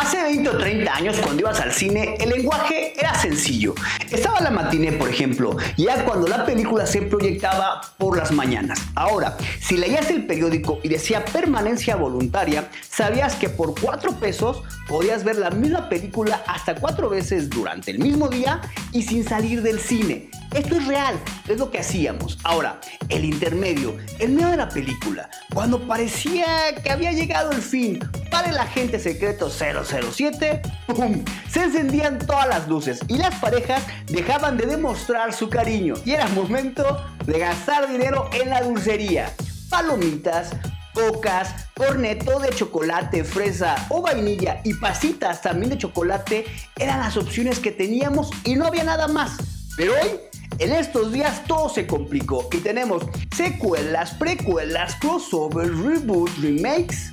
Hace 20 o 30 años cuando ibas al cine el lenguaje era sencillo. Estaba la matiné, por ejemplo, ya cuando la película se proyectaba por las mañanas. Ahora, si leías el periódico y decía permanencia voluntaria, sabías que por 4 pesos podías ver la misma película hasta 4 veces durante el mismo día y sin salir del cine. Esto es real, es lo que hacíamos. Ahora, el intermedio, el medio de la película, cuando parecía que había llegado el fin para el agente secreto 007, ¡pum! Se encendían todas las luces y las parejas dejaban de demostrar su cariño y era momento de gastar dinero en la dulcería. Palomitas, cocas, corneto de chocolate, fresa o vainilla y pasitas también de chocolate eran las opciones que teníamos y no había nada más. Pero hoy en estos días todo se complicó y tenemos secuelas, precuelas, crossovers, reboots, remakes.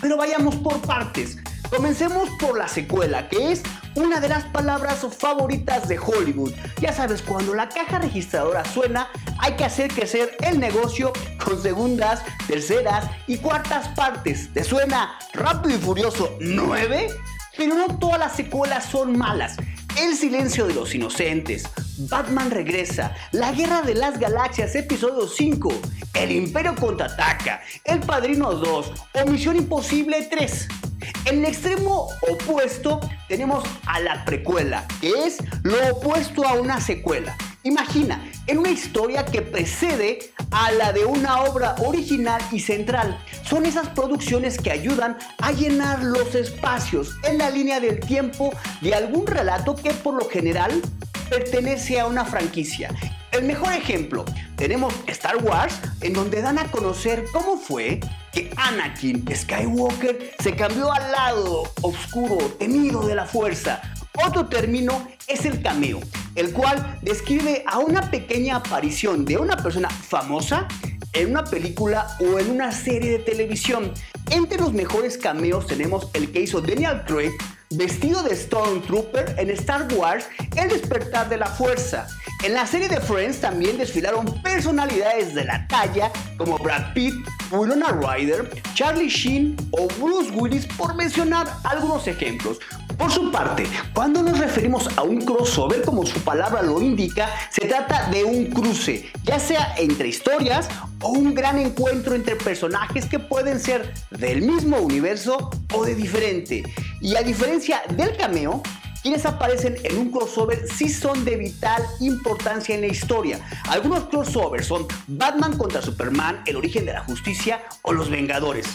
Pero vayamos por partes. Comencemos por la secuela, que es una de las palabras favoritas de Hollywood. Ya sabes, cuando la caja registradora suena, hay que hacer crecer el negocio con segundas, terceras y cuartas partes. ¿Te suena Rápido y Furioso 9? Pero no todas las secuelas son malas. El silencio de los inocentes, Batman regresa, La Guerra de las Galaxias, episodio 5, El Imperio contraataca, El Padrino 2 o Misión Imposible 3. En el extremo opuesto tenemos a la precuela, que es lo opuesto a una secuela. Imagina, en una historia que precede a la de una obra original y central. Son esas producciones que ayudan a llenar los espacios en la línea del tiempo de algún relato que por lo general pertenece a una franquicia. El mejor ejemplo, tenemos Star Wars, en donde dan a conocer cómo fue que Anakin Skywalker se cambió al lado oscuro, temido de la fuerza. Otro término es el cameo, el cual describe a una pequeña aparición de una persona famosa en una película o en una serie de televisión. Entre los mejores cameos tenemos el que hizo Daniel Craig vestido de Stormtrooper en Star Wars El despertar de la fuerza. En la serie de Friends también desfilaron personalidades de la talla como Brad Pitt, Winona Ryder, Charlie Sheen o Bruce Willis por mencionar algunos ejemplos. Por su parte, cuando nos referimos a un crossover, como su palabra lo indica, se trata de un cruce, ya sea entre historias o un gran encuentro entre personajes que pueden ser del mismo universo o de diferente. Y a diferencia del cameo, quienes aparecen en un crossover sí son de vital importancia en la historia. Algunos crossovers son Batman contra Superman, El origen de la justicia o Los Vengadores.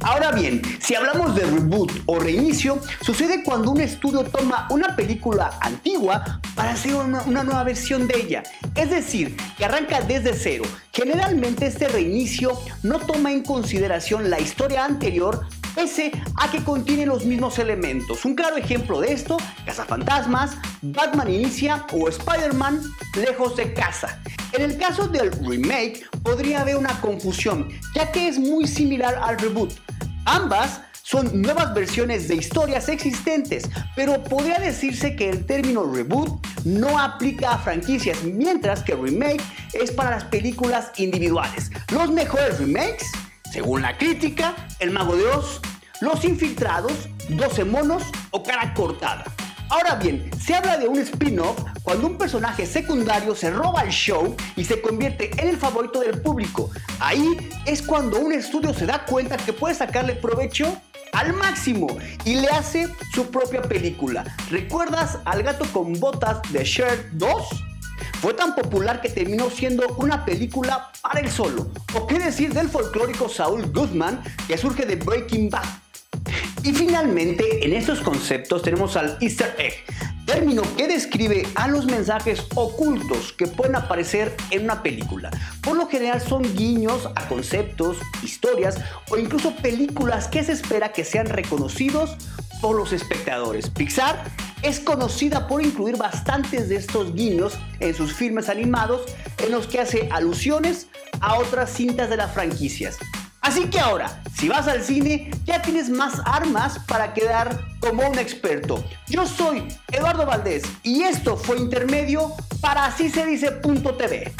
Ahora bien, si hablamos de reboot o reinicio, sucede cuando un estudio toma una película antigua para hacer una, nueva versión de ella. Es decir, que arranca desde cero. Generalmente este reinicio no toma en consideración la historia anterior pese a que contiene los mismos elementos. Un claro ejemplo de esto, Cazafantasmas, Batman Inicia o Spider-Man Lejos de Casa. En el caso del remake podría haber una confusión, ya que es muy similar al reboot. Ambas son nuevas versiones de historias existentes, pero podría decirse que el término reboot no aplica a franquicias, mientras que remake es para las películas individuales. Los mejores remakes según la crítica, El Mago de Oz, Los Infiltrados, 12 monos o cara cortada. Ahora bien, se habla de un spin-off cuando un personaje secundario se roba el show y se convierte en el favorito del público. Ahí es cuando un estudio se da cuenta que puede sacarle provecho al máximo y le hace su propia película. ¿Recuerdas al gato con botas de Shrek 2? Fue tan popular que terminó siendo una película para él solo. ¿O qué decir del folclórico Saul Goodman que surge de Breaking Bad? Y finalmente, en estos conceptos tenemos al Easter egg, término que describe a los mensajes ocultos que pueden aparecer en una película. Por lo general son guiños a conceptos, historias o incluso películas que se espera que sean reconocidos por los espectadores. Pixar es conocida por incluir bastantes de estos guiños en sus filmes animados en los que hace alusiones a otras cintas de las franquicias. Así que ahora, si vas al cine, ya tienes más armas para quedar como un experto. Yo soy Eduardo Valdés y esto fue Intermedio para así se dice.tv.